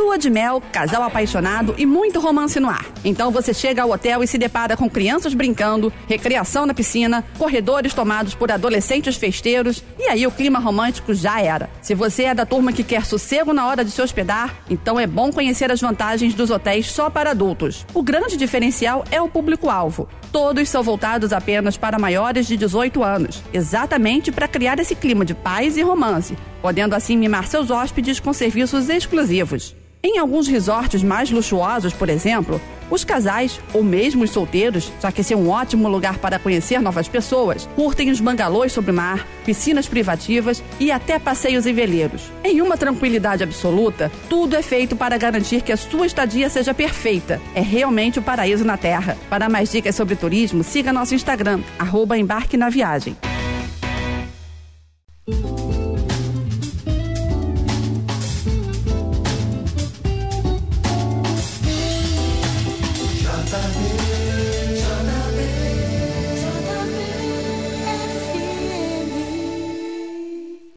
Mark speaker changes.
Speaker 1: Lua de mel, casal apaixonado e muito romance no ar. Então você chega ao hotel e se depara com crianças brincando, recreação na piscina, corredores tomados por adolescentes festeiros e aí o clima romântico já era. Se você é da turma que quer sossego na hora de se hospedar, então é bom conhecer as vantagens dos hotéis só para adultos. O grande diferencial é o público-alvo. Todos são voltados apenas para maiores de 18 anos, exatamente para criar esse clima de paz e romance, podendo assim mimar seus hóspedes com serviços exclusivos. Em alguns resorts mais luxuosos, por exemplo, os casais, ou mesmo os solteiros, já que esse é um ótimo lugar para conhecer novas pessoas, curtem os bangalôs sobre o mar, piscinas privativas e até passeios em veleiros. Em uma tranquilidade absoluta, tudo é feito para garantir que a sua estadia seja perfeita. É realmente o paraíso na Terra. Para mais dicas sobre turismo, siga nosso Instagram, arroba embarque na viagem.